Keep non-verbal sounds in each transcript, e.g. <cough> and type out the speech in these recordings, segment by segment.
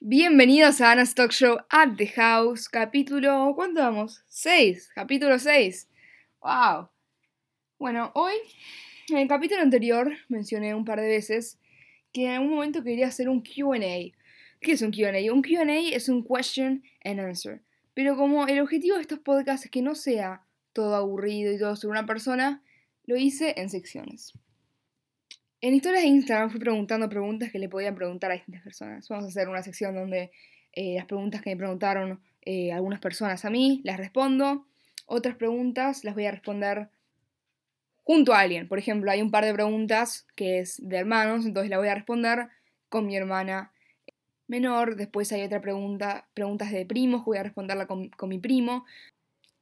Bienvenidos a Anna's Talk Show at the House, capítulo. ¿Cuánto vamos? 6, capítulo 6. ¡Wow! Bueno, hoy, en el capítulo anterior, mencioné un par de veces que en algún momento quería hacer un QA. ¿Qué es un QA? Un QA es un question and answer. Pero como el objetivo de estos podcasts es que no sea todo aburrido y todo sobre una persona, lo hice en secciones. En historias de Instagram fui preguntando preguntas que le podían preguntar a distintas personas. Vamos a hacer una sección donde eh, las preguntas que me preguntaron eh, algunas personas a mí las respondo. Otras preguntas las voy a responder junto a alguien. Por ejemplo, hay un par de preguntas que es de hermanos, entonces la voy a responder con mi hermana menor. Después hay otra pregunta, preguntas de primos, voy a responderla con, mi primo.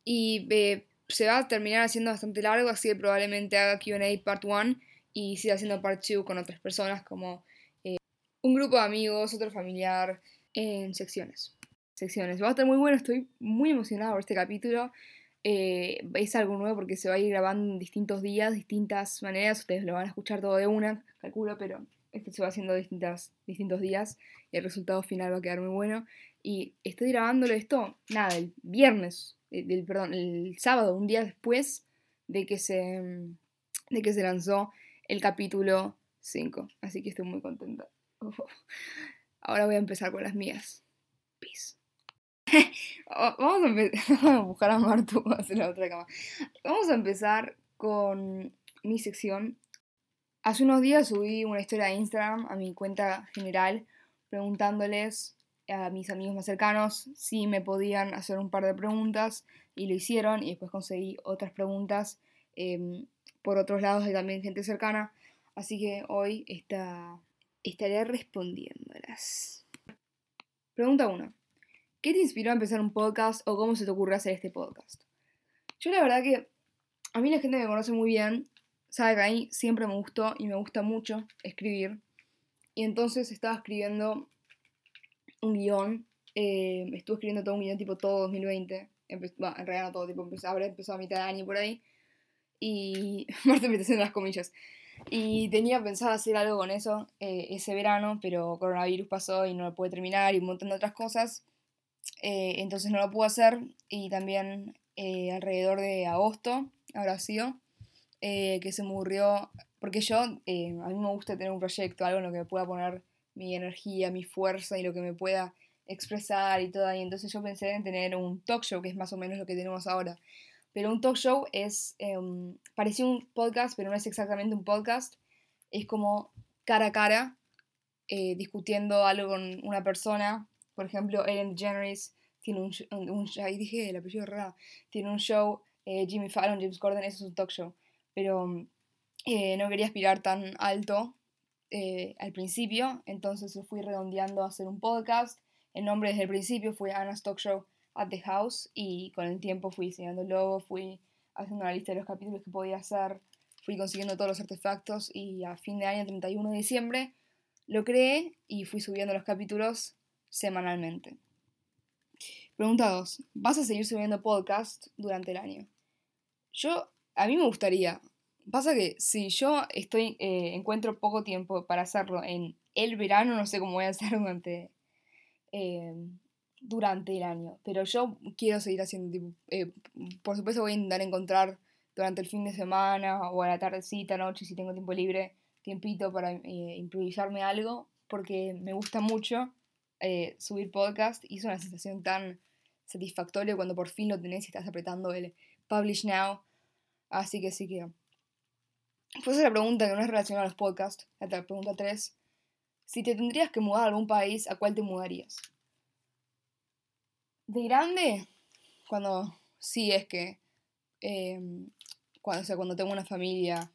Y eh, se va a terminar haciendo bastante largo, así que probablemente haga QA Part 1 y siga haciendo part 2 con otras personas como eh, un grupo de amigos, otro familiar, en secciones. Secciones. Va a estar muy bueno, estoy muy emocionada por este capítulo. Eh, es algo nuevo porque se va a ir grabando en distintos días, distintas maneras. Ustedes lo van a escuchar todo de una, calculo, pero esto se va haciendo distintas, distintos días y el resultado final va a quedar muy bueno. Y estoy grabándolo esto, nada, el viernes, eh, del, perdón, el sábado, un día después de que se, de que se lanzó el capítulo 5. Así que estoy muy contenta. <laughs> Ahora voy a empezar con las mías. Peace. <laughs> Vamos a empezar <laughs> a buscar a Martu hacer la otra cama. Vamos a empezar con mi sección. Hace unos días subí una historia de Instagram a mi cuenta general preguntándoles a mis amigos más cercanos si me podían hacer un par de preguntas y lo hicieron y después conseguí otras preguntas em, por otros lados hay también gente cercana, así que hoy está, estaré respondiéndolas. Pregunta 1. ¿Qué te inspiró a empezar un podcast o cómo se te ocurrió hacer este podcast? Yo la verdad que a mí la gente me conoce muy bien, sabe que a mí siempre me gustó y me gusta mucho escribir. Y entonces estaba escribiendo un guion, eh, estuve escribiendo todo un guion tipo todo 2020, en realidad no todo, tipo, habré empezado a mitad de año por ahí. Y. <laughs> Marta me las comillas. Y tenía pensado hacer algo con eso eh, ese verano, pero coronavirus pasó y no lo pude terminar y un montón de otras cosas. Eh, entonces no lo pude hacer. Y también eh, alrededor de agosto habrá sido que se me ocurrió. Porque yo, a mí me gusta tener un proyecto, algo en lo que me pueda poner mi energía, mi fuerza y lo que me pueda expresar y todo. Y entonces yo pensé en tener un talk show, que es más o menos lo que tenemos ahora. Pero un talk show es, eh, parecía un podcast, pero no es exactamente un podcast. Es como cara a cara, eh, discutiendo algo con una persona. Por ejemplo, Ellen DeGeneres tiene un, un, ahí dije el apellido raro, tiene un show, eh, Jimmy Fallon, James Corden, eso es un talk show. Pero no quería aspirar tan alto al principio, entonces fui redondeando a hacer un podcast. El nombre desde el principio fue Anna's Talk Show at the House y con el tiempo fui logo, fui haciendo una lista de los capítulos que podía hacer, fui consiguiendo todos los artefactos y a fin de año, 31 de diciembre, lo creé y fui subiendo los capítulos semanalmente. Pregunta 2. ¿Vas a seguir subiendo podcast durante el año? Yo, a mí me gustaría. Pasa que si yo estoy, eh, encuentro poco tiempo para hacerlo en el verano, no sé cómo voy a hacer <laughs> durante eh, durante el año. Pero yo quiero seguir haciendo, tipo, eh, por supuesto voy a intentar encontrar durante el fin de semana o a la tardecita, noche, si tengo tiempo libre, tiempito para eh, improvisarme algo, porque me gusta mucho eh, subir podcast y es una sensación tan satisfactoria cuando por fin lo tenés y estás apretando el Publish Now. Así que sí que... Pues la pregunta que no es relacionada a los podcasts, la pregunta 3. Si te tendrías que mudar a algún país, ¿a cuál te mudarías? De grande, cuando sí es que, em, cuando, sea, cuando tengo una familia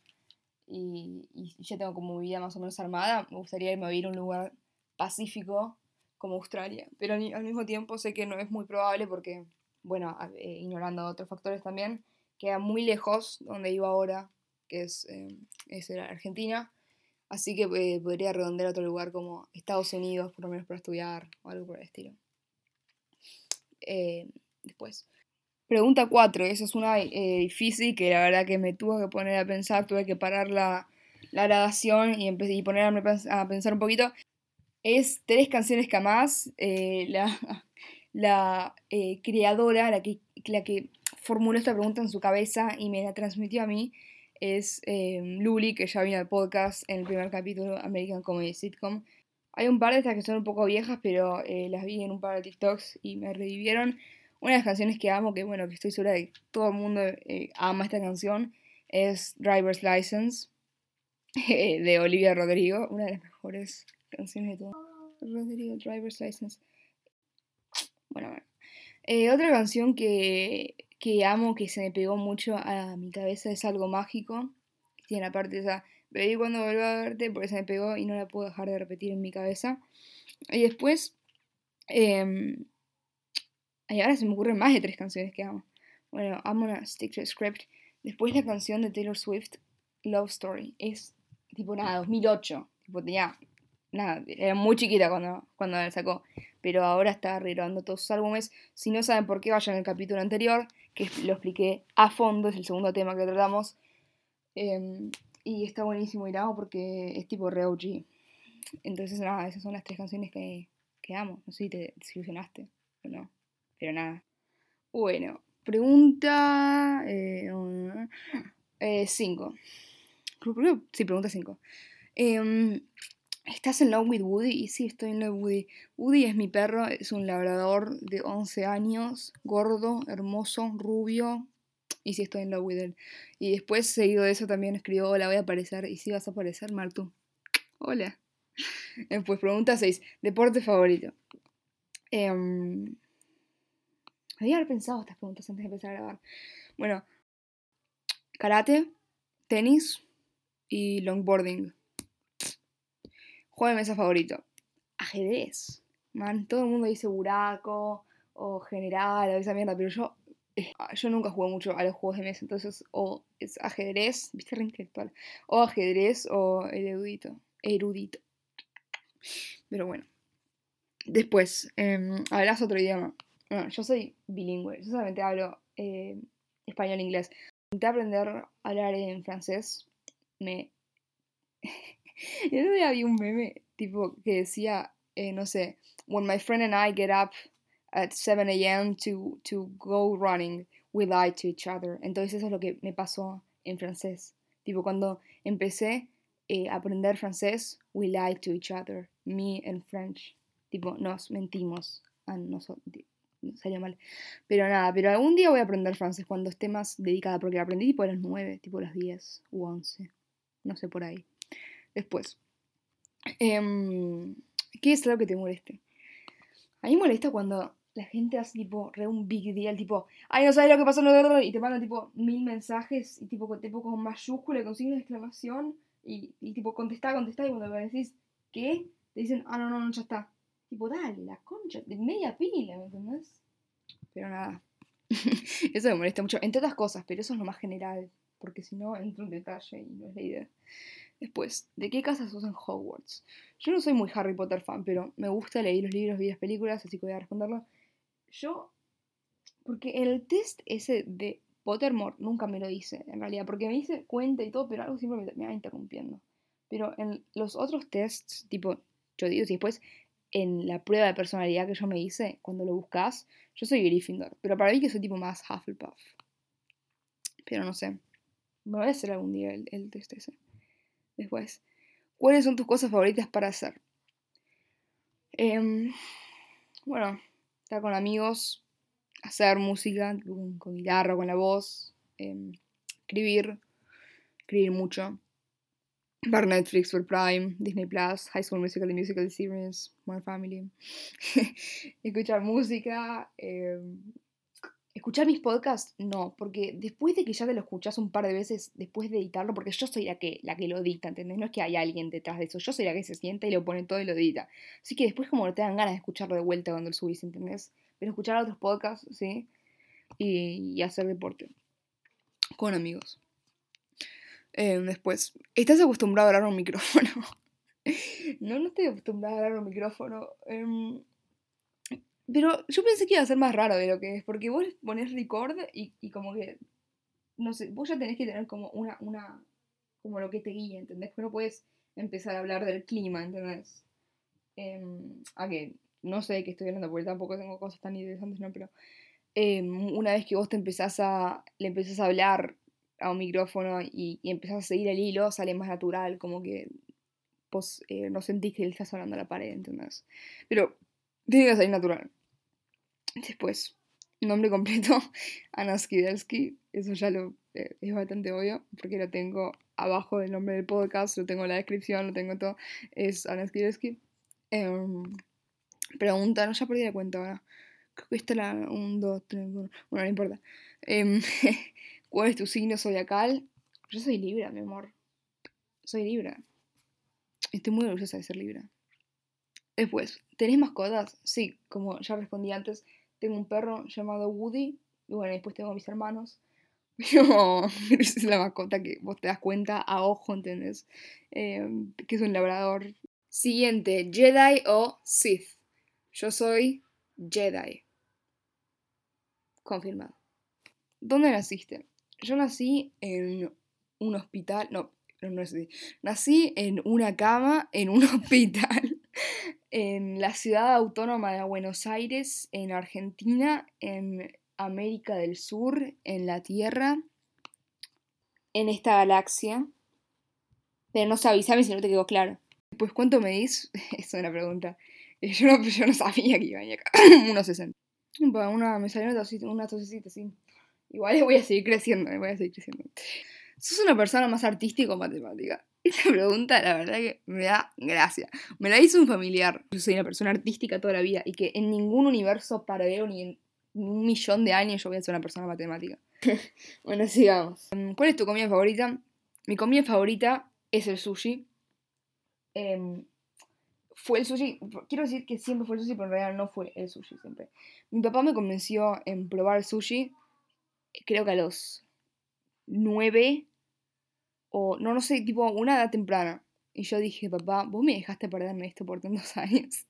y, ya tengo como vida más o menos armada, me gustaría irme a vivir a un lugar pacífico como Australia. Pero al, mismo tiempo sé que no es muy probable porque, bueno, eh, ignorando otros factores también, queda muy lejos donde vivo ahora, que es, eh, es Argentina. Así que eh, podría redondear a otro lugar como Estados Unidos, por lo menos para estudiar o algo por el estilo. Eh, después. Pregunta 4, esa es una eh, difícil que la verdad que me tuvo que poner a pensar, tuve que parar la, la grabación y, y ponerme a pensar un poquito. es Tres canciones que más eh, la, <laughs> la creadora, la que, la que formuló esta pregunta en su cabeza y me la transmitió a mí, es Luli, que ya vino al podcast en el primer capítulo American Comedy Sitcom. Hay un par de estas que son un poco viejas, pero eh, las vi en un par de TikToks y me revivieron. Una de las canciones que amo, que bueno, que estoy segura de que todo el mundo ama esta canción, es Driver's License <laughs> de Olivia Rodrigo, una de las mejores canciones de todo. Rodrigo, Driver's License. Bueno, bueno. Eh, otra canción que, que amo, que se me pegó mucho a mi cabeza, es algo mágico. Tiene la parte esa, bebí cuando vuelva a verte, porque se me pegó y no la puedo dejar de repetir en mi cabeza. Y después, eh, y ahora se me ocurren más de tres canciones que amo. Bueno, I'm gonna stick to the script. Después la canción de Taylor Swift, Love Story. Es tipo nada, 2008. Tipo tenía nada, era muy chiquita cuando, cuando la sacó, pero ahora está regrabando todos sus álbumes. Si no saben por qué, vayan al capítulo anterior, que lo expliqué a fondo, es el segundo tema que tratamos. Em, y está buenísimo y porque es tipo re OG. Entonces, nada, esas son las tres canciones que, que amo. No sé si te desilusionaste o no, pero nada. Bueno, pregunta 5. Eh, eh, cinco. Sí, pregunta 5. ¿Estás en love with Woody? Y sí, estoy en love with Woody. Woody es mi perro, es un labrador de 11 años, gordo, hermoso, rubio. Y sí, estoy en love with. Y después, seguido de eso, también escribió, hola, voy a aparecer. Y sí, vas a aparecer, Martu. <laughs> Hola. <laughs> Pues pregunta 6. Deporte favorito. Eh, había pensado estas preguntas antes de empezar a grabar. Bueno, karate, tenis y longboarding. Juego de mesa favorito. Ajedrez. Man, todo el mundo dice buraco o general o esa mierda, pero yo, yo nunca jugué mucho a los juegos de mesa, entonces o es ajedrez, viste re intelectual, o ajedrez o el erudito, erudito. Pero bueno. Después, eh, hablas otro idioma. Bueno, yo soy bilingüe, yo solamente hablo eh, español e inglés. Intenté aprender a hablar en francés, me <laughs> y otro día vi un meme tipo que decía, eh, no sé, when my friend and I get up at 7 a.m. To, to go running, we lie to each other. Entonces eso es lo que me pasó en francés. Tipo, cuando empecé eh, a aprender francés, we lie to each other, me and French. Tipo, nos mentimos a nosotros. Salió mal. Pero nada, pero algún día voy a aprender francés cuando esté más dedicada, porque aprendí tipo a las 9, tipo a las 10 u 11. No sé por ahí. Después, em, ¿qué es algo que te moleste? A mí molesta cuando la gente hace tipo re un big deal, tipo, ay, no sabes lo que pasó, y te mandan tipo mil mensajes y tipo, tipo con mayúscula con signo de exclamación y, tipo contestá, contestá y cuando decís, ¿qué? Te dicen, ah, no, no, no, ya está. Tipo, dale, la concha, de media pila, ¿me entendés? Pero nada. <laughs> eso me molesta mucho, entre otras cosas, pero eso es lo más general, porque si no entro en detalle y no es la idea. Después, ¿de qué casa sos en Hogwarts? Yo no soy muy Harry Potter fan, pero me gusta leer los libros, vi las películas, así que voy a responderlo. Yo, porque el test ese de Pottermore nunca me lo hice, en realidad, porque me hice cuenta y todo, pero algo siempre me, va interrumpiendo. Pero en los otros tests, tipo, yo digo, si después en la prueba de personalidad que yo me hice, cuando lo buscas, yo soy Gryffindor, pero para mí que soy tipo más Hufflepuff. Pero no sé, me voy a hacer algún día el, el test ese. Después, ¿cuáles son tus cosas favoritas para hacer? Em, bueno, estar con amigos, hacer música con, guitarra, con la voz, em, escribir, escribir mucho, ver Netflix, ver Prime, Disney Plus, High School Musical, The Musical Series, My Family, <laughs> escuchar música, em, ¿Escuchar mis podcasts? No, porque después de que ya te lo escuchas un par de veces, después de editarlo, porque yo soy la que, la que lo edita, ¿entendés? No es que hay alguien detrás de eso, yo soy la que se sienta y lo pone todo y lo edita. Así que después como te dan ganas de escucharlo de vuelta cuando lo subís, ¿entendés? Pero escuchar otros podcasts, ¿sí? Y, hacer deporte. Con amigos. Em, después, ¿estás acostumbrado a hablar a un micrófono? <laughs> no, no estoy acostumbrada a hablar a un micrófono. Em, pero yo pensé que iba a ser más raro de lo que es, porque vos pones record y, y como que, no sé, vos ya tenés que tener como una, una, como lo que te guíe, ¿entendés? Pero no puedes empezar a hablar del clima, ¿entendés? em, a que no sé de qué estoy hablando porque tampoco tengo cosas tan interesantes, ¿no? Pero em, una vez que vos te empezás a, le empezás a hablar a un micrófono y, y empezás a seguir el hilo, sale más natural, como que vos eh, no sentís que le estás hablando a la pared, ¿entendés? Pero tiene que salir natural. Después, nombre completo, <laughs> Ana Skidelsky, eso ya lo eh, es bastante obvio, porque lo tengo abajo del nombre del podcast, lo tengo en la descripción, lo tengo todo, es Ana Skidelsky. Em, pregunta, no, ya perdí la cuenta ahora. Creo que esta la 1, 2, 3, 4. Bueno, no importa. Em, <laughs> ¿Cuál es tu signo zodiacal? Yo soy Libra, mi amor. Soy Libra. Estoy muy orgullosa de ser Libra. Después, ¿tenés mascotas? Sí, como ya respondí antes, tengo un perro llamado Woody. Y bueno, después tengo a mis hermanos. <laughs> Pero es la mascota que vos te das cuenta a ojo, ¿entendés? Em, que es un labrador. Siguiente, Jedi o Sith. Yo soy Jedi. Confirmado. ¿Dónde naciste? Yo nací en un hospital. No, no es así. Nací en una cama en un <laughs> hospital en la ciudad autónoma de Buenos Aires, en Argentina, en América del Sur, en la Tierra, en esta galaxia. Pero no avísame si no te quedó claro. Pues, ¿cuánto medís? <laughs> Es una pregunta. <laughs> Yo no, yo no sabía que iba a acá. <coughs> Unos 60. Una, me salió una tosecita, una tosecita, sí. Igual voy a seguir creciendo, voy a seguir creciendo. ¿Sos una persona más artística o matemática? <laughs> Esta pregunta, la verdad que me da gracia. Me la hizo un familiar. Yo soy una persona artística toda la vida y que en ningún universo paralelo ni en un millón de años yo voy a ser una persona matemática. <laughs> bueno, sigamos. ¿Cuál es tu comida favorita? Mi comida favorita es el sushi. Em, fue el sushi, quiero decir que siempre fue el sushi, pero en realidad no fue el sushi siempre. Mi papá me convenció en probar el sushi, creo que a los nueve o no, no sé, tipo una edad temprana. Y yo dije, papá, vos me dejaste perderme esto por tantos <laughs> años.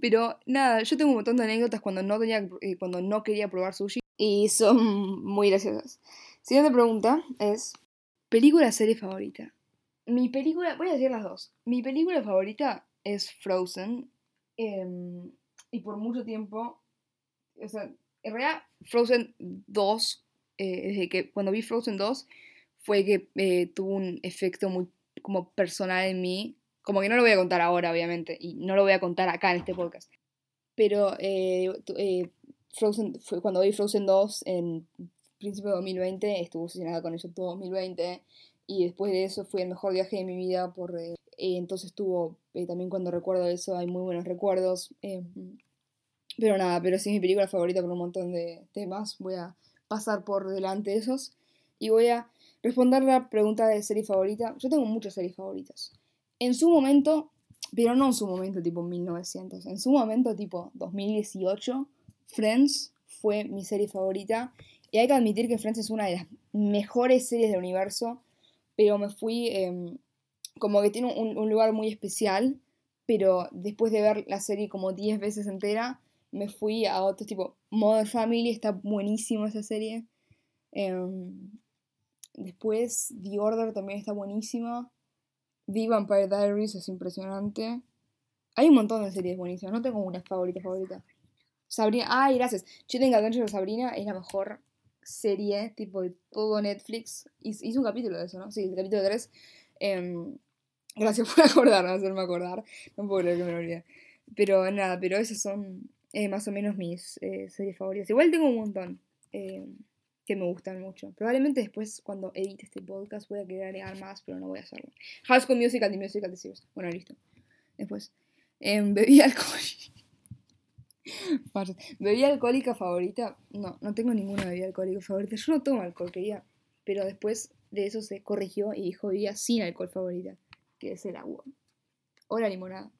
Pero nada, yo tengo un montón de anécdotas cuando no, tenía, eh, cuando no quería probar sushi y son <laughs> muy graciosas. Siguiente pregunta es, ¿película serie favorita? Mi película, voy a decir las dos. Mi película favorita es Frozen. Em, y por mucho tiempo, o sea, en realidad Frozen 2, eh, desde que cuando vi Frozen 2, fue que eh, tuvo un efecto muy como personal en mí. Como que no lo voy a contar ahora, obviamente, y no lo voy a contar acá en este podcast. Pero eh, eh, Frozen, fue cuando vi Frozen 2 en principio de 2020, estuvo obsesionada con eso todo 2020, y después de eso fue el mejor viaje de mi vida, por, entonces tuvo, también cuando recuerdo eso hay muy buenos recuerdos. pero nada, pero sí es mi película favorita por un montón de temas, voy a pasar por delante de esos, y voy a responder la pregunta de serie favorita. Yo tengo muchas series favoritas. En su momento, pero no en su momento tipo 1900, en su momento tipo 2018, Friends fue mi serie favorita. Y hay que admitir que Friends es una de las mejores series del universo, pero me fui em, como que tiene un, lugar muy especial, pero después de ver la serie como 10 veces entera, me fui a otro tipo, Mother Family, está buenísimo esa serie. Em, Después, The Order también está buenísima. The Vampire Diaries es impresionante. Hay un montón de series buenísimas. No tengo una favorita favorita. Sabrina. Ay, gracias. Chilling Adventure de Sabrina es la mejor serie, tipo de todo Netflix. Hice un capítulo de eso, ¿no? Sí, el capítulo 3. Em, gracias <laughs> por acordarme, hacerme acordar. No puedo creer que me lo olvidé. Pero nada, pero esas son eh, más o menos mis eh, series favoritas. Igual tengo un montón. Que me gustan mucho. Probablemente después, cuando edite este podcast, voy a querer agregar más, pero no voy a hacerlo. High School Musical y Musical de. Bueno, listo. Después. <laughs> Eh, bebida alcohólica. ¿Bebida alcohólica favorita? No, no tengo ninguna bebida alcohólica favorita. Yo no tomo alcohol, quería. Pero después de eso se corrigió y dijo bebida sin alcohol favorita, que es el agua. O la limonada.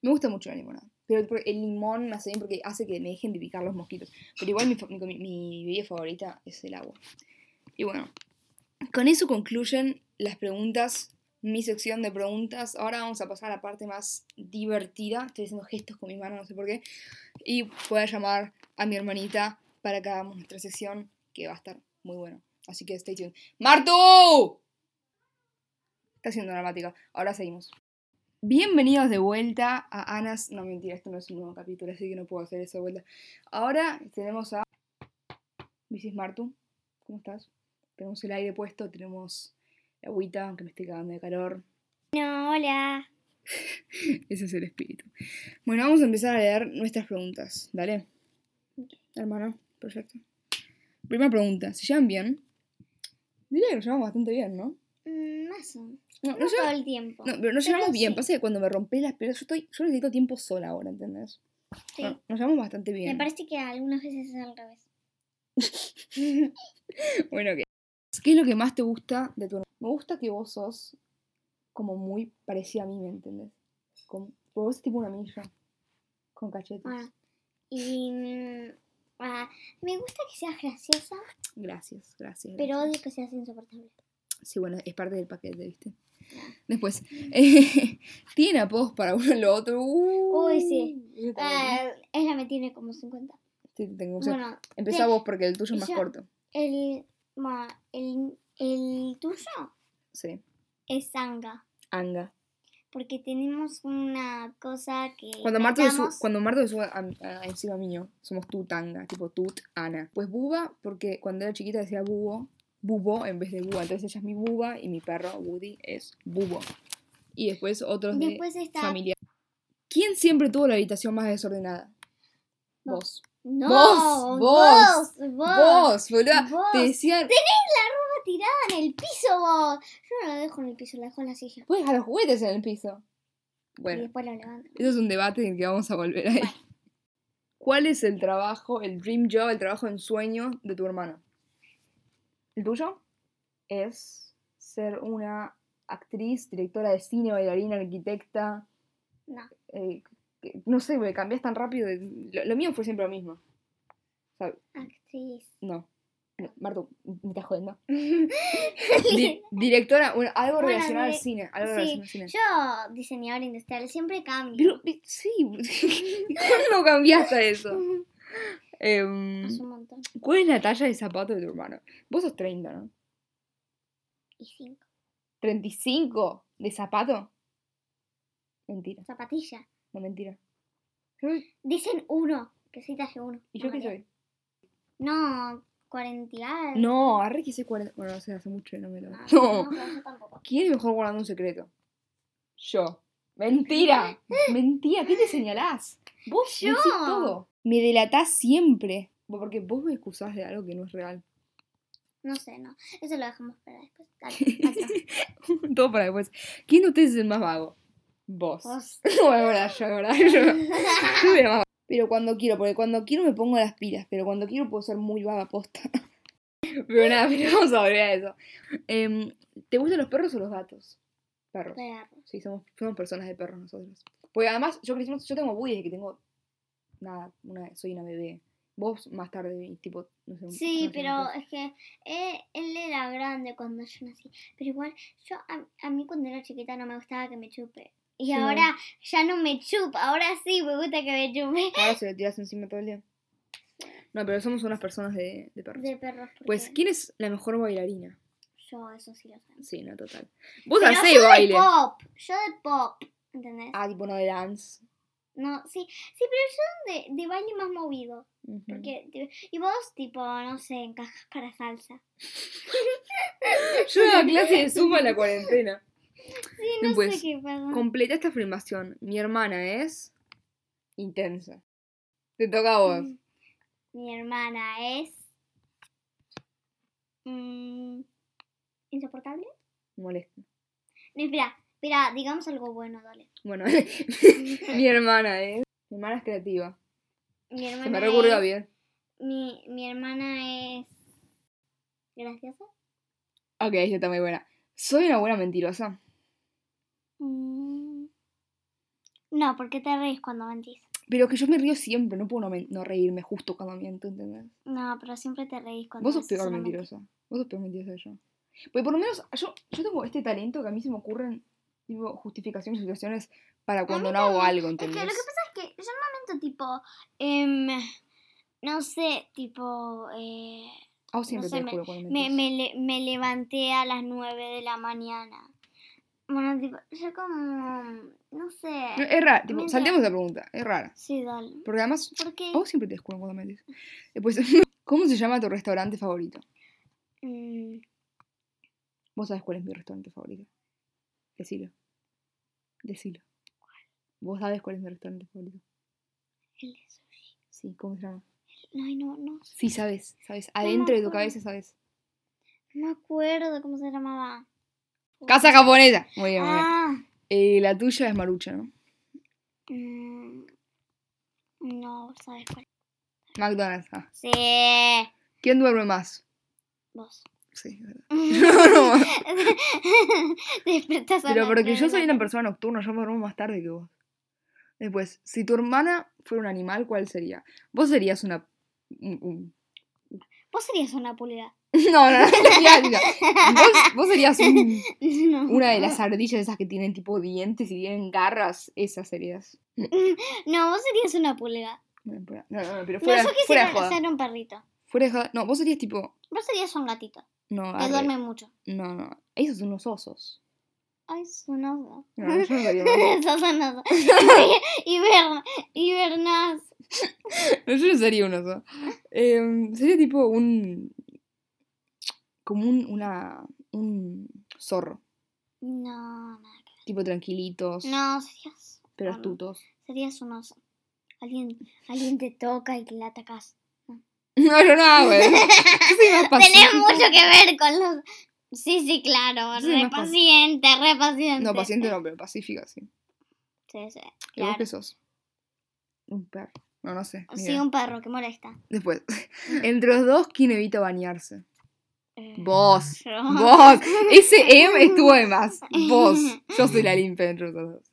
Me gusta mucho la limonada. Pero el limón me hace bien porque hace que me dejen de picar los mosquitos. Pero igual mi, mi, bebida favorita es el agua. Y bueno, con eso concluyen las preguntas, mi sección de preguntas. Ahora vamos a pasar a la parte más divertida. Estoy haciendo gestos con mi mano, no sé por qué. Y voy a llamar a mi hermanita para que hagamos nuestra sección, que va a estar muy bueno. Así que stay tuned. ¡Martu! Está siendo dramática. Ahora seguimos. Bienvenidos de vuelta a Anas. No, mentira, esto no es un nuevo capítulo, así que no puedo hacer eso de vuelta. Ahora tenemos a Mrs. Martu. ¿Cómo estás? Tenemos el aire puesto, tenemos la agüita, aunque me estoy cagando de calor. No, hola. <laughs> Ese es el espíritu. Bueno, vamos a empezar a leer nuestras preguntas. Dale. Hermano, perfecto. Primera pregunta. ¿Se llevan bien? Diría que nos llevamos bastante bien, ¿no? Mm, más o menos. No, No, todo el tiempo. no, pero nos Pero llevamos bien. sí. Pasa que cuando me rompí las piernas, yo, estoy, yo necesito tiempo sola ahora, ¿entendés? Sí. No, nos llevamos bastante Me bien. parece que algunas veces es al revés. <laughs> Bueno, ¿qué? ¿Qué es lo que más te gusta de tu hermano? Me gusta que vos sos como muy parecida a mí, ¿me entendés? Como, vos sos tipo una milla. Con cachetes. Bueno, y mm, ah, me gusta que seas graciosa, Gracias, gracias. pero gracias. odio que seas insoportable. Sí, bueno, es parte del paquete, ¿viste? Después, eh, <laughs> ¿tiene apodos para uno y lo otro? Uh, Uy, sí. ella me tiene como 50. Sí, tengo, o sea, Bueno, empezá te- vos porque el tuyo es más yo- corto. el, ma, el, el tuyo Sí. es Sanga. Anga. Porque tenemos una cosa que. Cuando Marto, se su- cuando Marto sube a- a- encima mío, somos tu tanga, tipo tut, Ana. Pues buba, porque cuando era chiquita decía bubo, bubo en vez de buba. Entonces ella es mi buba y mi perro Woody es bubo. Y después otros de Después está. familia. ¿Quién siempre tuvo la habitación más desordenada? Vos. Vos. No, Vos, vos, vos. Vos, boluda. Vos. Te decían, ropa tirada en el piso vos. Yo no lo dejo en el piso, lo dejo en la silla. puedes dejar los juguetes en el piso. Y Bueno, después lo levanto. eso es un debate en el que vamos a volver ahí. ¿Cuál es el trabajo, el dream job, el trabajo en sueño de tu hermano? ¿El tuyo? Es ser una actriz, directora de cine, bailarina, arquitecta. No. eh, no sé, me cambias tan rápido. Lo, lo mío fue siempre lo mismo. O sea, Actriz. no. no Marto, me estás jodiendo. <laughs> Di- directora, bueno, algo Bueno, relacionado al cine. Algo sí, relacionado al cine. Yo, diseñadora industrial, siempre cambio. Pero, eh, sí, <laughs> ¿cuándo cambiaste eso? <laughs> Em, un montón. ¿Cuál es la talla de zapato de tu hermano? Vos sos 30, ¿no? Y cinco. ¿35 de zapato? Mentira, Zapatilla. no mentira. Dicen uno, que soy talle uno. ¿Y yo qué soy? No, 40 y algo. No, arre que soy 40. Bueno, no sé, hace mucho y no me lo. No, No. no, pero yo tampoco. ¿Quién es mejor guardando un secreto? Yo. Mentira. Mentira, ¿qué te señalás? Vos Yo. decís todo. Me delatás siempre. Porque vos me excusás de algo que no es real. No sé, no. Eso lo dejamos para después. Dale, <laughs> todo para después. ¿Quién de ustedes es el más vago? Vos. Vos. <laughs> No, es verdad, yo, verdad. Yo. <laughs> Pero cuando quiero, porque cuando quiero me pongo las pilas, pero cuando quiero puedo ser muy vaga posta. Pero nada, pero vamos a volver a eso. Em, ¿Te gustan los perros o los gatos? Perros. Perro. Sí, somos, somos personas de perros nosotros. Porque además, yo yo tengo desde que tengo. Nada, una, soy una bebé. Vos más tarde, tipo, no sé. Sí, no sé, pero es que él era grande cuando yo nací. Pero igual, yo a, a mí cuando era chiquita no me gustaba que me chupe. Y Sí. ahora ya no me chupa. Ahora sí me gusta que me chupe. Ahora se le tiras encima todo el día. <laughs> No, pero somos unas personas de, de perros. De perros. Pues, ¿quién es la mejor bailarina? Yo eso sí lo sé. Sí, no, total. Vos hacés yo de baile. pop. Yo de pop. ¿Entendés? Ah, tipo no de dance. No, sí. Sí, pero yo de, de baile más movido. Porque, y vos, tipo, no sé, encajas para salsa. Yo daba clase de suma en la cuarentena. Sí, no sé qué pasa. Completa esta afirmación. Mi hermana es intensa. Te toca a vos. Mm. Mi hermana es. mm, ¿Insoportable? Molesta. No, espera, espera, digamos algo bueno, dale. Bueno, <laughs> mi hermana es. Mi hermana es creativa. Mi hermana Se me recurrió es- bien. Mi, mi hermana es. ¿Graciosa? Ok, ella está muy buena. ¿Soy una buena mentirosa? Mm, No, porque te reís cuando mentís. Pero que yo me río siempre, no puedo no, reírme justo cuando miento, ¿entendés? No, pero siempre te reís cuando Vos sos peor mentirosa. Vos sos peor mentirosa que yo. Porque por lo menos yo, yo tengo este talento que a mí se me ocurren tipo, justificaciones y situaciones para cuando no hago algo, Es que ¿entendés? lo que pasa es que yo no miento tipo. em, no sé, tipo. Eh, vos siempre no sé, te juro cuando me, me, me levanté a las 9 de la mañana. Bueno, tipo, yo como. No sé. Es rara, tipo, saltemos la pregunta, es rara. Sí, dale. Porque además, ¿Por qué? siempre te descubren cuando metes. Después, <laughs> ¿cómo se llama tu restaurante favorito? Mm, Vos sabés cuál es mi restaurante favorito. Decilo. Decilo. ¿Vos sabés cuál es mi restaurante favorito? el de sushi. Sí, ¿cómo se llama? No, no. Sí, sabes, sabes. No Adentro de tu cabeza sabes. No me acuerdo cómo se llamaba. Casa japonesa. Muy bien, muy bien. Ah. Eh, la tuya es Marucha, ¿no? mm, no, ¿sabes cuál? McDonald's. Ah. Sí. ¿Quién duerme más? Vos. Sí, verdad. <laughs> No, no. Despertás a Pero porque yo soy una persona nocturna, yo me duermo más tarde que vos. Después, si tu hermana fuera un animal, ¿cuál sería? Vos serías una... un- un- Vos serías una pulga. <laughs> No, no, no, ya. Vos, vos serías un- <laughs> No. una de las ardillas esas que tienen tipo dientes y tienen garras. Esas serías. No, vos serías una pulga. No, no, no, pero No, fuera, yo fuera quisiera de joda. ser un perrito. Fuera de joda. No, vos serías tipo... Vos serías un gatito. No, Que duerme mucho. no, no. Esos son unos osos. Ay, es un oso. No, yo no sería un oso. Sos un oso. Hiber- Hibernás. No, <laughs> yo no sería un oso. Em, sería tipo un. como un. una. un zorro. No, nada que Tipo tranquilitos. No, serías. Pero astutos. Serías un oso. Alguien, alguien te toca y le atacas. <laughs> No, yo no soy más Tenés mucho que ver con los. Sí, sí, claro. Sí, re más paci- paciente, re paciente. No, paciente no, pero pacífica, sí. Sí, sí. ¿Y vos qué sos? Un perro. No, no sé. Sí, idea. un perro que molesta. Después. <laughs> Entre los dos, ¿quién evita bañarse? Eh, Vos. yo. Vos. <laughs> Ese M estuvo de más. Vos. Yo soy la limpia entre los dos.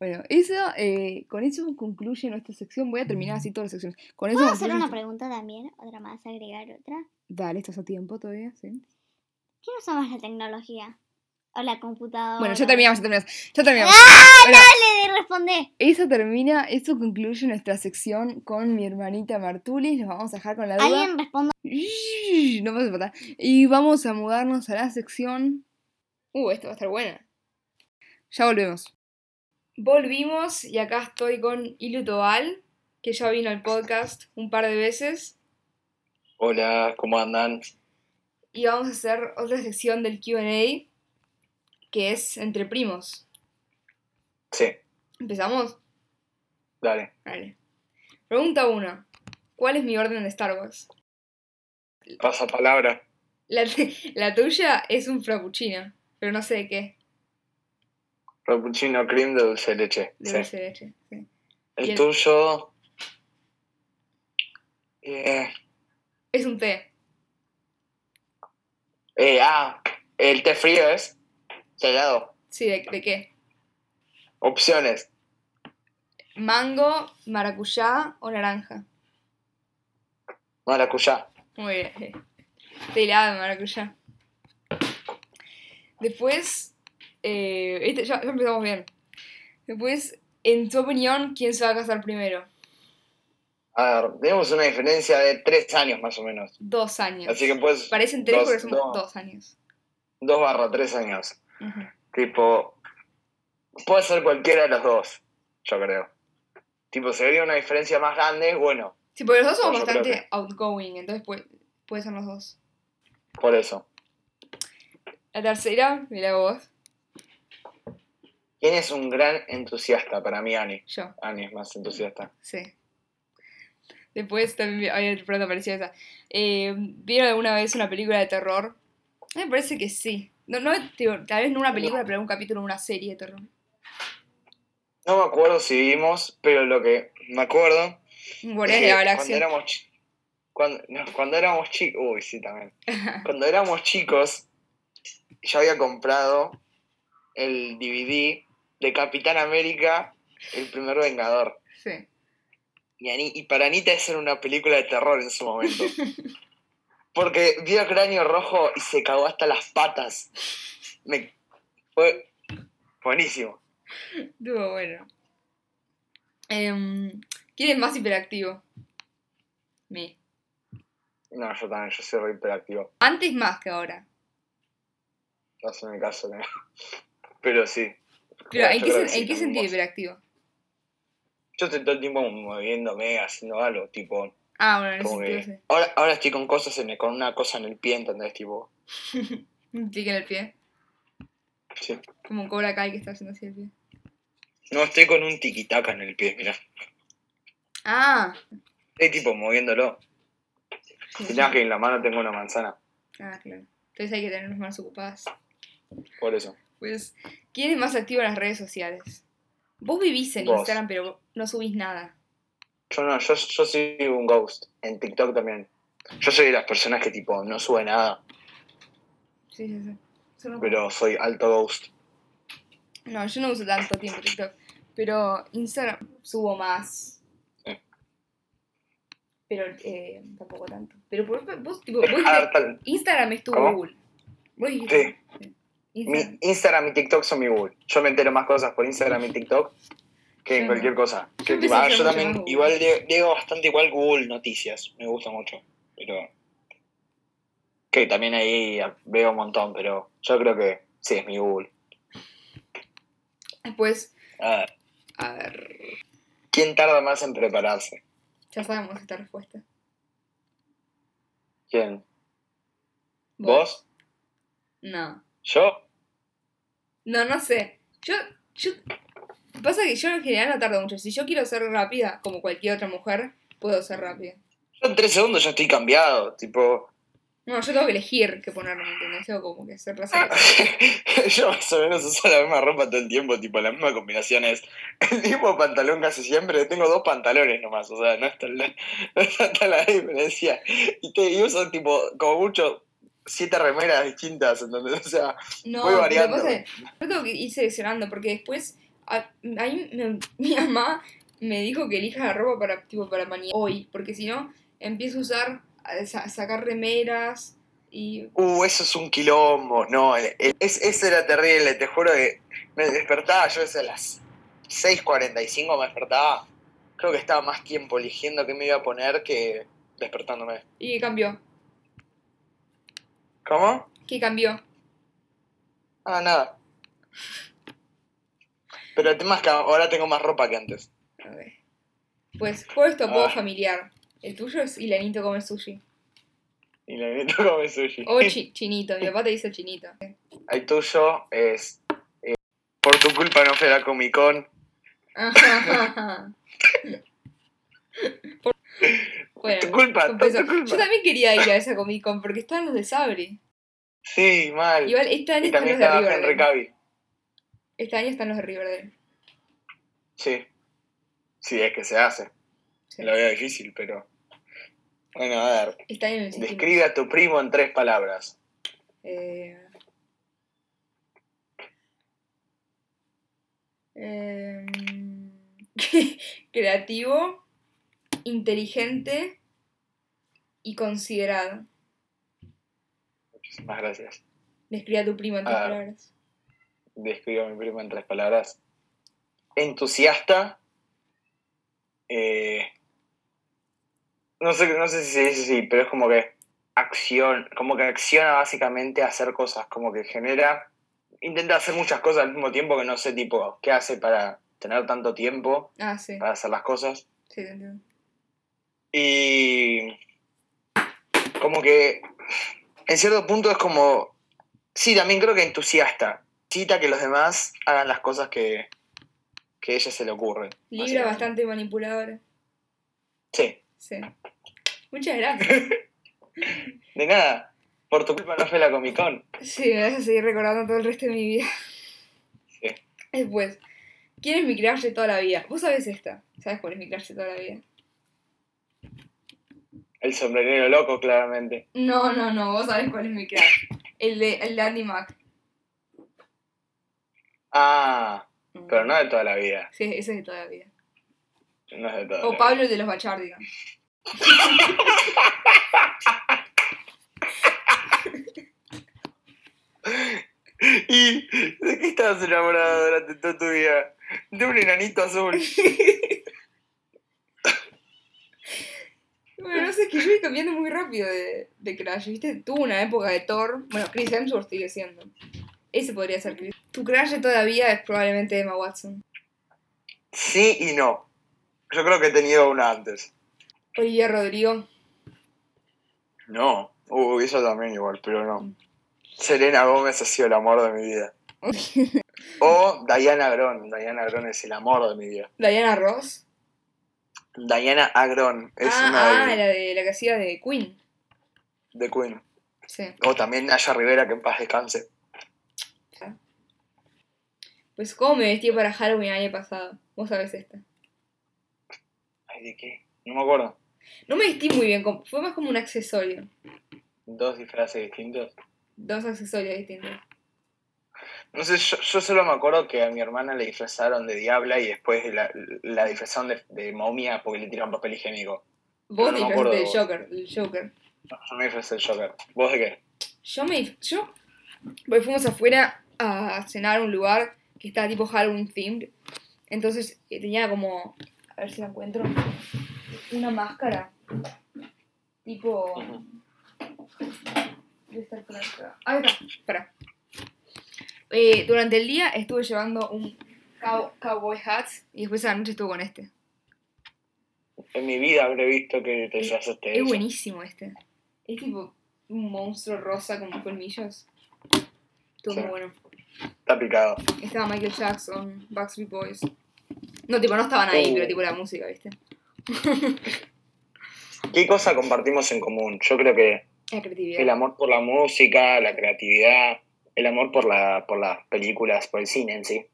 Bueno, eso, eh, con eso concluye nuestra sección. Voy a terminar así todas las secciones. Con eso ¿Puedo hacer una nuestra- pregunta también? ¿Otra más? ¿Agregar otra? Dale, estás a tiempo todavía, sí. ¿Quién usa más la tecnología? ¿O la computadora? Bueno, ya terminamos, ya terminamos. Ya terminamos. ¡Ah! Bueno, Dale, responde. eso termina, eso concluye nuestra sección con mi hermanita Martulis. Nos vamos a dejar con la duda. Alguien responda. Shhh, No pasa nada. Y vamos a mudarnos a la sección. Uh, esta va a estar buena. Ya volvemos. Volvimos y acá estoy con Ilu Tobal, que ya vino al podcast un par de veces. Hola, ¿cómo andan? Y vamos a hacer otra sección del QA, que es entre primos. Sí, ¿Empezamos? dale. Pregunta 1. ¿Cuál es mi orden de Star Wars? Pasa palabra. La, <laughs> la tuya es un frappuccino, pero no sé de qué. Frappuccino cream de dulce de leche. De sí. dulce de leche. sí. El tuyo. Eh, Es un té. eh, ah, el té frío es. Helado. Sí, ¿de, de qué? Opciones. Mango, maracuyá o naranja. Maracuyá. Muy bien. Helado de maracuyá. Después, eh, ya, ya empezamos bien. Después, en tu opinión, ¿quién se va a casar primero? A ver, tenemos una diferencia de tres años más o menos. Dos años. Así que pues. Parecen tres dos- son dos. dos años. Dos barra tres años. Tipo. Puede ser cualquiera de los dos, yo creo. Tipo, si habría una diferencia más grande, bueno, Sí, porque los dos somos bastante que- outgoing, entonces puede, puede ser los dos. por eso. La tercera, mira vos, ¿Quién es un gran entusiasta? Para mí, Ani. yo, Ani es más entusiasta. sí. Después también había otra pregunta parecida a esa. Eh, ¿Vieron alguna vez una película de terror? A mí Me parece que sí. No, no, digo, tal vez no una película, pero un capítulo de una serie de terror. No me acuerdo si vimos, pero lo que me acuerdo es que la cuando éramos cuando, no, cuando éramos chicos, uy, sí también. <laughs> Cuando éramos chicos, yo había comprado el DVD de Capitán América, el primer Vengador. Sí. Y, para Anita esa era una película de terror en su momento. <laughs> Porque vio Cráneo Rojo y se cagó hasta las patas. Me, fue buenísimo. Estuvo bueno. Em, ¿Quién es más hiperactivo? Mi. No, yo también, yo soy re hiperactivo. Antes más que ahora. No mi caso. ¿no? <laughs> Pero sí. Pero, ¿en qué, ¿en qué sentido hiperactivo? Yo estoy todo el tiempo moviéndome, haciendo algo, tipo. Ah, bueno, Como que. Ahora, ahora estoy con cosas en el- con una cosa en el pie, ¿entendés? Tipo. <laughs> Un clic en el pie. Sí. Como un Cobra Kai que está haciendo así el pie. No, estoy con un tiquitaca en el pie, mira. Ah. Estoy tipo moviéndolo. sí, sí. que en la mano tengo una manzana. Ah, claro. Entonces hay que tener las manos ocupadas. Por eso. Pues, ¿quién es más activo en las redes sociales? Vos vivís en Vos. Instagram, pero no subís nada. Yo no, yo, yo soy un ghost. En TikTok también. Yo soy de las personas que tipo no sube nada, Sí, sí, sí. Pero soy alto ghost. No, yo no uso tanto tiempo TikTok. Pero Instagram subo más. Pero eh, tampoco tanto. Pero por, vos, tipo, vos Instagram es tu ¿Cómo? Google. Vos dijiste. sí. Instagram. Mi Instagram y TikTok son mi Google. Yo me entero más cosas por Instagram y <laughs> TikTok que en cualquier cosa. Que, ah, yo también Google. igual leo bastante igual Google Noticias. Me gusta mucho. Pero. Que también ahí veo un montón, pero yo creo que sí es mi Google. Después, A ver, a ver. ¿quién tarda más en prepararse? Ya sabemos esta respuesta. ¿Quién? ¿Vos? No. ¿Yo? No, no sé. Yo, yo. Pasa que yo en general no tardo mucho. Si yo quiero ser rápida, como cualquier otra mujer, puedo ser rápida. Yo en tres segundos ya estoy cambiado. Tipo. No, yo tengo que elegir qué ponerme, ¿me ¿entendés? Tengo como que hacer <laughs> la selección. yo más o menos uso la misma ropa todo el tiempo, tipo, la misma combinación es el mismo pantalón casi siempre. Tengo dos pantalones nomás, o sea, no es tan la, <laughs> no tanta la diferencia. Y, te, y uso, tipo, como mucho, siete remeras distintas, ¿entendés? O sea, No, Voy variando. yo tengo que ir seleccionando porque después a, ahí me- <laughs> mi mamá me dijo que elija la ropa para tipo para mañana hoy, porque si no empiezo a usar a sa- sacar remeras y uh, eso es un quilombo. No, el- el- es, eso era terrible, te juro que me despertaba yo desde las 6.45 me despertaba. Creo que estaba más tiempo eligiendo qué me iba a poner que despertándome. y ¿qué cambió? ¿Cómo? ¿Qué cambió? Ah, nada. Pero el tema es que ahora tengo más ropa que antes. A ver. Pues juego esto poco Ah. familiar. El tuyo es Ilanito come sushi. Meto come sushi. O chi- <laughs> chinito, mi papá te dice chinito. El tuyo es. eh, por tu culpa no fue la Comic Con. Por- <laughs> Bueno, tu culpa, tu. Yo también quería ir a esa Comic Con porque estaban los de Sabri. Sí, mal. Igual este año y están también los de Riverdale. Este año están los de Riverdale. Sí. Sí, es que se hace. Sí. Lo veo difícil, pero. Bueno, a ver. El séptimo. Describe a tu primo en tres palabras. Eh, <laughs> em, <laughs> creativo, inteligente y considerado. Muchísimas gracias. Describe a tu primo en tres Ah. palabras. Describo a mi primo en tres palabras. Entusiasta. eh, no sé, no sé si se dice así, pero es como que acción, como que acciona básicamente a hacer cosas, como que genera, intenta hacer muchas cosas al mismo tiempo que no sé tipo qué hace para tener tanto tiempo Ah, sí. para hacer las cosas. Sí, te entiendo. Y como que en cierto punto es como, sí, también creo que entusiasta. Necesita que los demás hagan las cosas que, que a ella se le ocurren. Libra básicamente. bastante manipuladora. Sí, Sí. Muchas gracias. <laughs> <laughs> de nada. Por tu culpa no fue la Comic Con. Sí, me vas a seguir recordando todo el resto de mi vida. Sí. Después, ¿quién es mi crush de toda la vida? Vos sabés esta. ¿Sabes cuál es mi crush de toda la vida? El sombrerero loco, claramente. No, no, no, vos sabés cuál es mi crush. El de, el de Andy Mac. Ah, pero no de toda la vida. Sí, ese es de toda la vida. No es de toda O la Pablo, el de los Bachardigans. <laughs> vida. ¿Y de qué estabas enamorado durante toda tu vida? De un enanito azul. <laughs> Bueno, no sé, es que yo voy cambiando muy rápido de, de crush, ¿viste? Tuve una época de Thor. Bueno, Chris Hemsworth sigue siendo. Ese podría ser Chris. Tu crush todavía es probablemente Emma Watson. Sí y no. Yo creo que he tenido una antes. Olivia Rodrigo. No. Uy, eso también igual, pero no. Selena Gómez ha sido el amor de mi vida. <laughs> O Diana Agron. Diana Agron es el amor de mi vida. Diana Ross. Diana Agron es ah, una ah, de, la de la que hacía de Queen. de Queen. Sí. O también Naya Rivera, que en paz descanse. Pues cómo me vestí para Halloween el año pasado. Vos sabés esta. Ay, ¿de qué? No me acuerdo. No me vestí muy bien, fue más como un accesorio. Dos disfraces distintos. Dos accesorios distintos. No sé, yo, yo solo me acuerdo que a mi hermana le disfrazaron de diabla y después la, la disfrazaron de, de momia porque le tiraron papel higiénico. Vos No, disfrazaste de. Joker, del Joker. No, yo me disfrazé del Joker. ¿Vos de qué? Yo me yo porque fuimos afuera a cenar a un lugar que estaba tipo Halloween themed. Entonces eh, tenía como a ver si la encuentro una máscara tipo estar por acá. Ahí está, espera. Eh, durante el día estuve llevando un cow- cowboy hat y después a la noche estuve con este. En mi vida habré visto que te disfrazaste de Es eso. buenísimo este. Es tipo un monstruo rosa con colmillos. Estuvo Sí. muy bueno. Está picado. Estaba Michael Jackson, Backstreet Boys. No, tipo, no estaban ahí, Uh. pero tipo la música, ¿viste? <laughs> ¿Qué cosa compartimos en común? Yo creo que La creatividad. el amor por la música, la creatividad, el amor por, la, por las películas, por el cine en sí.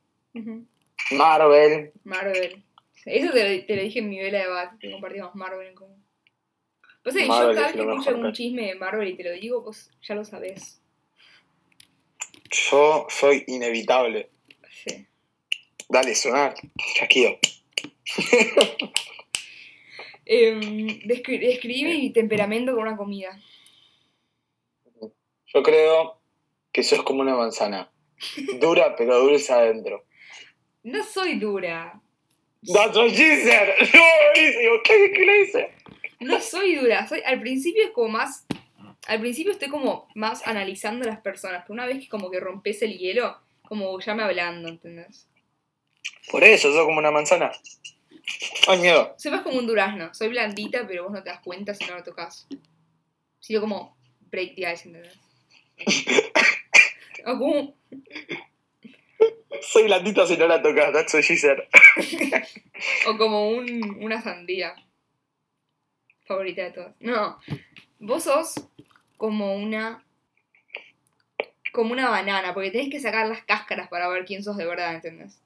Marvel. Marvel. Eso te lo, te lo dije en mi vela de bat, que compartimos Marvel en común. Pues yo Marvel cada vez que escucho algún chisme de Marvel y te lo digo, pues ya lo sabes. Yo soy inevitable. Sí. Dale, sonar. Chasquido. <laughs> Em, descri- describí mi temperamento con una comida. Yo creo que sos como una manzana. Dura, pero dulce adentro. No soy dura. That's what she said. <laughs> No, buenísimo. ¿Qué, ¿Qué le hice? No soy dura. Soy, al principio es como más. Al principio estoy como más analizando a las personas. Pero una vez que como que rompes el hielo, como ya me hablando, ¿entendés? Por eso, sos como una manzana. Ay, miedo. Soy más como un durazno. Soy blandita, pero vos no te das cuenta si no lo tocas. Sigo como break the ice, ¿entendés? <laughs> Soy blandita si no la tocas. That's what she said. O como un, una sandía. Favorita de todas. No. Vos sos como una. Como una banana, porque tenés que sacar las cáscaras para ver quién sos de verdad, ¿entendés?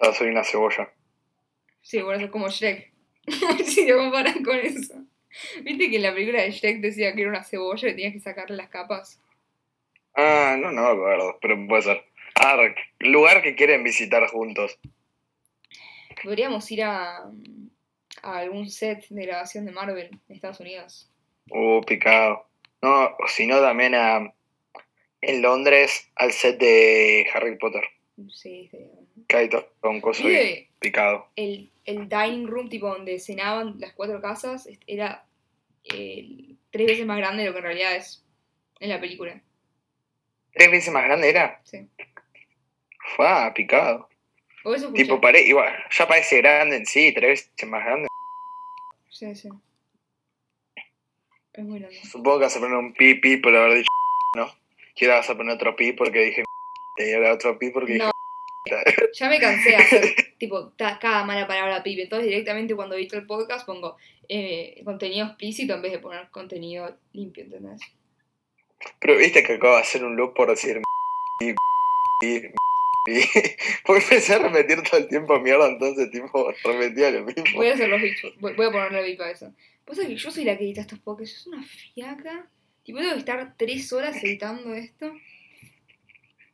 Ah, soy una cebolla. Sí, bueno, sos como Shrek. <laughs> si te comparan con eso. ¿Viste que en la película de Shrek decía que era una cebolla y tenías que sacarle las capas? Ah, no, no me acuerdo, pero puede ser. Ah, lugar que quieren visitar juntos. Podríamos ir a, a algún set de grabación de Marvel en Estados Unidos. Uh, picado. No, o si no, también a, en Londres al set de Harry Potter. Sí, hay todo un coso ahí, ¿Viste picado. el, el dining room, tipo donde cenaban las cuatro casas, era eh, tres veces más grande de lo que en realidad es en la película. ¿Tres veces más grande era? Sí. Fue ah, picado. Tipo, pare igual, ya parece grande en sí, tres veces más grande. Sí, sí. Es muy grande. Supongo que vas a poner un pi pi por haber dicho ¿no? Y ahora vas a poner otro pi porque dije y ahora otro pi porque No. Ya me cansé de hacer <laughs> tipo cada mala palabra pibe. Entonces directamente cuando edito el podcast pongo eh, contenido explícito en vez de poner contenido limpio, ¿entendés? Pero viste que acabo de hacer un loop por decir y, y, y porque empecé a repetir todo el tiempo mierda, entonces tipo repetía lo mismo. Voy a hacer los bichos. Voy, voy a ponerle bip a eso. Pasa que yo soy la que edita estos. Yo soy una fiaca. Tipo, tengo que estar tres horas editando esto.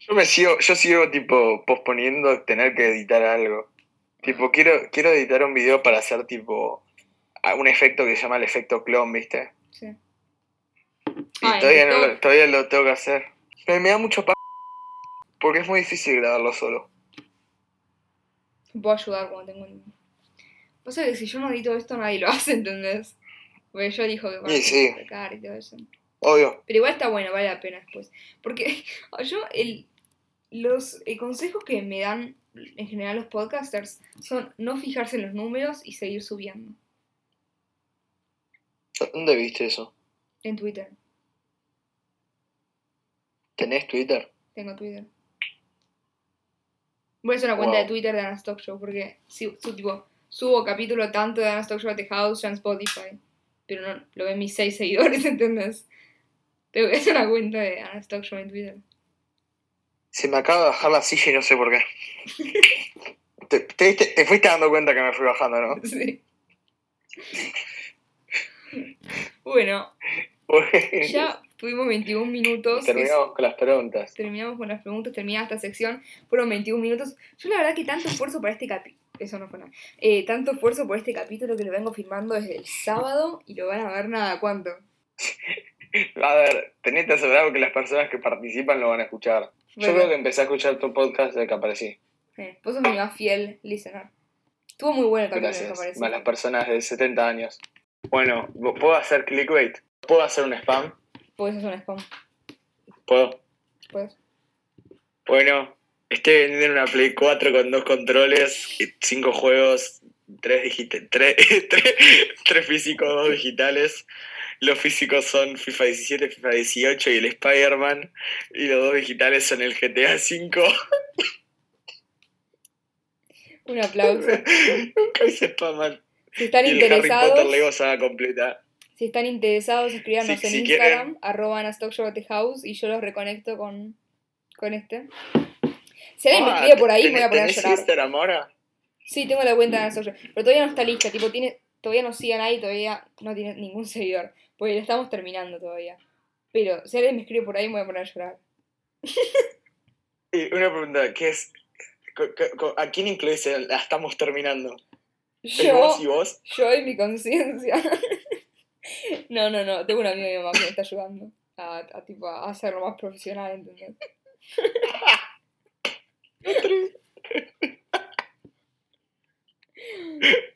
Yo me sigo, yo sigo tipo posponiendo tener que editar algo. Tipo, quiero, quiero editar un video para hacer tipo un efecto que se llama el efecto clon, ¿viste? Sí. Y en todavía, no lo, todavía lo tengo que hacer. Pero me da mucho pa... Porque es muy difícil grabarlo solo. Puedo ayudar cuando tengo un... Pasa que si yo no edito esto, nadie lo <laughs> hace, ¿entendés? Porque yo dijo que Y sí. sacar y todo eso. Obvio. Pero igual está bueno, vale la pena después. Porque <laughs> yo, el, los eh, consejos que me dan en general los podcasters son no fijarse en los números y seguir subiendo. ¿Dónde viste eso? En Twitter. ¿Tenés Twitter? Tengo Twitter. Voy a hacer una cuenta de. Twitter de Stock Show porque si, su- tipo, subo capítulo tanto de Ana Stock Show at the House en Spotify. Pero no lo ven mis seis <laughs> seguidores, ¿entendés? Te voy a hacer una cuenta de Stock Show en Twitter. Se me acaba de bajar la silla y no sé por qué. <laughs> te, te fuiste dando cuenta que me fui bajando, ¿no? <laughs> Sí. Bueno, ya tuvimos 21 minutos. que es- Terminamos con las preguntas. terminamos con las preguntas, termina esta sección. Fueron 21 minutos. Yo la verdad que tanto esfuerzo por este capítulo. Eso no fue nada. Eh, tanto esfuerzo por este capítulo que lo vengo filmando desde el sábado y lo van a ver nada cuánto. <laughs> A ver, tenés asegurado que las personas que participan lo van a escuchar. Yo creo que empecé a escuchar tu podcast desde que aparecí. eh, vos sos mi más fiel listener. Estuvo muy bueno el capítulo, me Gracias. parece. Más las personas de 70 años. Bueno, ¿puedo hacer clickbait? ¿Puedo hacer un spam? Porque eso es un spam. ¿Puedo? Pues. Bueno, estoy vendiendo una Play 4 con dos controles, 5 juegos, 3 digita- tres, <laughs> tres, tres físicos, 2 digitales. Los físicos son FIFA 17, FIFA 18 y el Spider-Man. Y los dos digitales son el GTA 5. Un aplauso. <laughs> Nunca hice spam. Si están Y el Harry Potter interesados, Lego saga completa. Si están interesados, escríbanos en si Instagram, arroba at house, y yo los reconecto con, con este. Si alguien me Ah, escribe por ahí, me voy a ¿tenés- poner a llorar. Instagram ahora? Sí, tengo la cuenta de Ana Stock Show, pero todavía no está lista, tipo, tiene, todavía no sigue a nadie, todavía no tiene ningún seguidor, porque la estamos terminando todavía. Pero si alguien me escribe por ahí, me voy a poner a llorar. Y una pregunta, ¿qué es? ¿A quién incluís? La estamos terminando. ¿El Yo, vos y vos? yo y mi conciencia. <laughs> <laughs> no, no, no, tengo un amigo de mi mamá que me está ayudando a, a, tipo, a hacerlo más profesional, ¿entendés?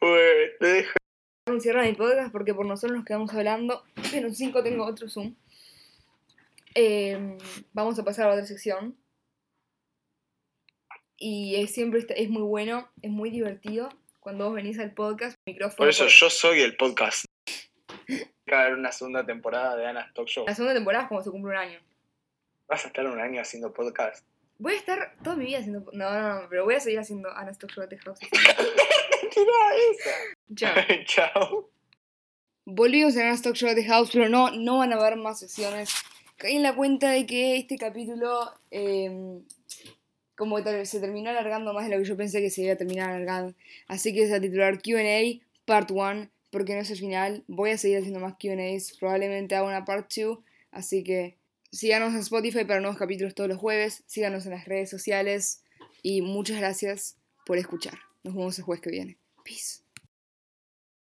Ué, te dejo. anunciar mi podcast porque por nosotros nos quedamos hablando. En 5 tengo otro Zoom. Eh, vamos a pasar a otra sección. Y es, siempre está- es muy bueno, es muy divertido. Cuando vos venís al podcast, micrófono. Por eso por- yo soy el podcast. <laughs> Va a haber una segunda temporada de Ana Talk Show. La segunda temporada es como se cumple un año. Vas a estar un año haciendo podcast. Voy a estar toda mi vida haciendo. No, no, no, pero voy a seguir haciendo Ana Stock Show the House. <laughs> Tira Chao. esa. <laughs> Chao. Volvimos a Ana Stock Show the House, pero no, no van a haber más sesiones. Caí en la cuenta de que este capítulo, eh, como se terminó alargando más de lo que yo pensé que se iba a terminar alargando. Así que se va a titular QA Part 1, porque no es el final. Voy a seguir haciendo más QAs, probablemente haga una Part 2. Así que síganos en Spotify para nuevos capítulos todos los jueves. Síganos en las redes sociales. Y muchas gracias por escuchar. Nos vemos el jueves que viene. Peace.